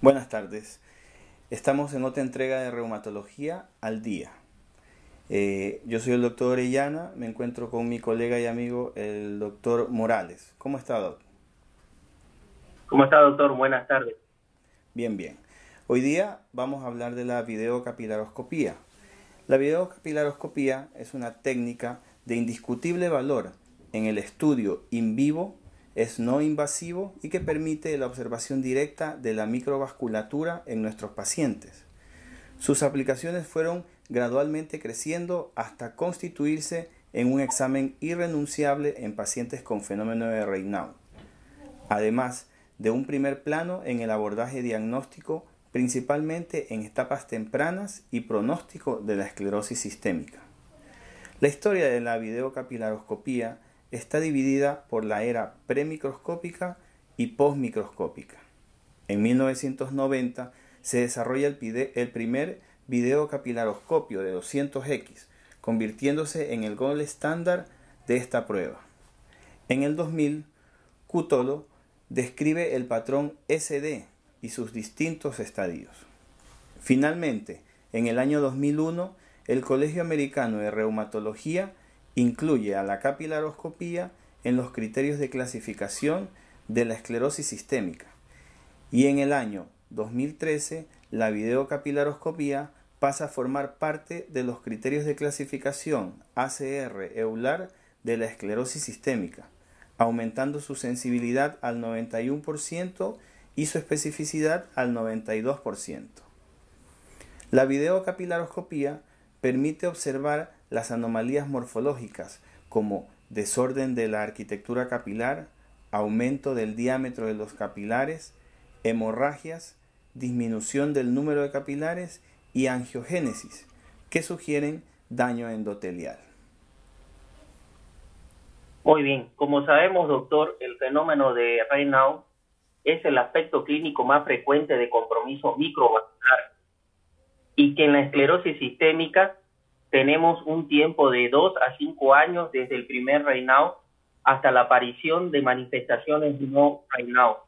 Buenas tardes. Estamos en otra entrega de Reumatología al Día. Eh, yo soy el doctor Orellana, me encuentro con mi colega y amigo el doctor Morales. ¿Cómo está, doctor? ¿Cómo está, doctor? Buenas tardes. Bien, bien. Hoy día vamos a hablar de la videocapilaroscopía. La videocapilaroscopía es una técnica de indiscutible valor en el estudio in vivo es no invasivo y que permite la observación directa de la microvasculatura en nuestros pacientes. Sus aplicaciones fueron gradualmente creciendo hasta constituirse en un examen irrenunciable en pacientes con fenómeno de Raynaud, además de un primer plano en el abordaje diagnóstico principalmente en etapas tempranas y pronóstico de la esclerosis sistémica. La historia de la videocapilaroscopía está dividida por la era premicroscópica y postmicroscópica. En 1990 se desarrolla el, el primer videocapilaroscopio de 200X, convirtiéndose en el gold estándar de esta prueba. En el 2000, Cutolo describe el patrón SD y sus distintos estadios. Finalmente, en el año 2001, el Colegio Americano de Reumatología incluye a la capilaroscopía en los criterios de clasificación de la esclerosis sistémica. Y en el año 2013, la videocapilaroscopía pasa a formar parte de los criterios de clasificación ACR-EULAR de la esclerosis sistémica, aumentando su sensibilidad al 91% y su especificidad al 92%. La videocapilaroscopía permite observar las anomalías morfológicas como desorden de la arquitectura capilar, aumento del diámetro de los capilares, hemorragias, disminución del número de capilares y angiogénesis, que sugieren daño endotelial. Muy bien, como sabemos, doctor, el fenómeno de Raynaud es el aspecto clínico más frecuente de compromiso microvascular y que en la esclerosis sistémica tenemos un tiempo de dos a cinco años desde el primer reinado hasta la aparición de manifestaciones no reinado,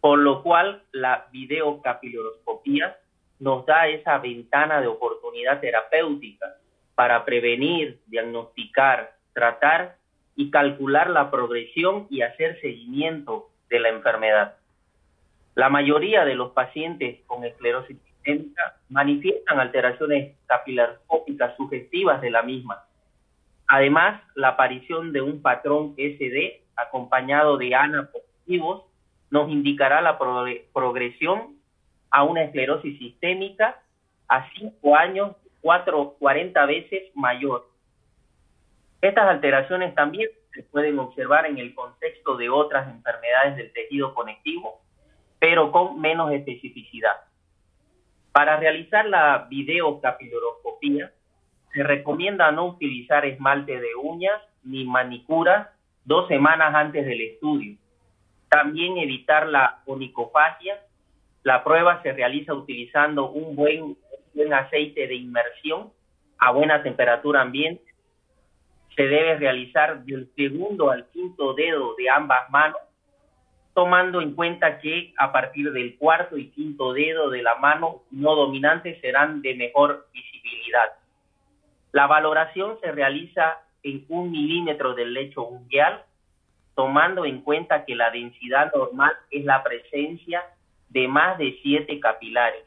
por lo cual la videocapiloroscopía nos da esa ventana de oportunidad terapéutica para prevenir, diagnosticar, tratar y calcular la progresión y hacer seguimiento de la enfermedad. La mayoría de los pacientes con esclerosis manifiestan alteraciones capilaroscópicas sugestivas de la misma. Además, la aparición de un patrón SD acompañado de ANA positivos nos indicará la progresión a una esclerosis sistémica a 5 años, 4, 40 veces mayor. Estas alteraciones también se pueden observar en el contexto de otras enfermedades del tejido conectivo, pero con menos especificidad. Para realizar la videocapiloroscopía, se recomienda no utilizar esmalte de uñas ni manicura dos semanas antes del estudio. También evitar la onicofagia. La prueba se realiza utilizando un buen, buen aceite de inmersión a buena temperatura ambiente. Se debe realizar del segundo al quinto dedo de ambas manos tomando en cuenta que a partir del cuarto y quinto dedo de la mano no dominante serán de mejor visibilidad. La valoración se realiza en un milímetro del lecho ungueal, tomando en cuenta que la densidad normal es la presencia de más de siete capilares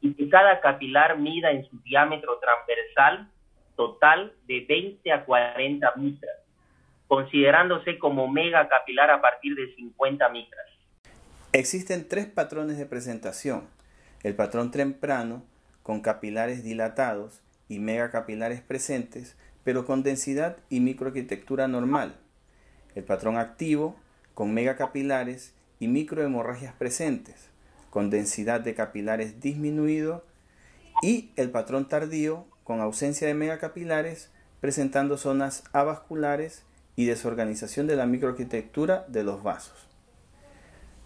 y que cada capilar mida en su diámetro transversal total de 20 a 40 mitras considerándose como mega capilar a partir de 50 micras. Existen tres patrones de presentación. El patrón temprano, con capilares dilatados y megacapilares presentes, pero con densidad y microarquitectura normal. El patrón activo, con megacapilares y microhemorragias presentes, con densidad de capilares disminuido. Y el patrón tardío, con ausencia de megacapilares, presentando zonas avasculares y desorganización de la microarquitectura de los vasos.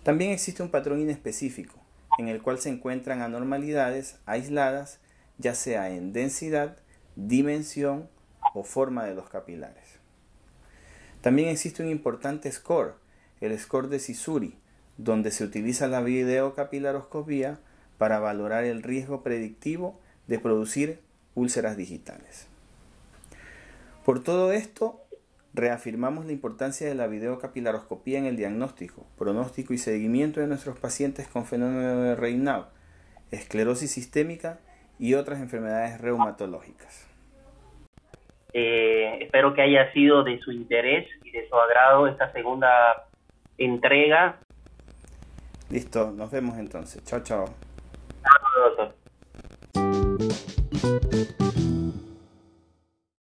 También existe un patrón inespecífico, en el cual se encuentran anormalidades aisladas, ya sea en densidad, dimensión o forma de los capilares. También existe un importante score, el score de Sisuri, donde se utiliza la videocapilaroscopía para valorar el riesgo predictivo de producir úlceras digitales. Por todo esto, reafirmamos la importancia de la videocapilaroscopía en el diagnóstico, pronóstico y seguimiento de nuestros pacientes con fenómeno de Raynaud, esclerosis sistémica y otras enfermedades reumatológicas. Eh, espero que haya sido de su interés y de su agrado esta segunda entrega. Listo, nos vemos entonces. Chao, chao. Chao, doctor.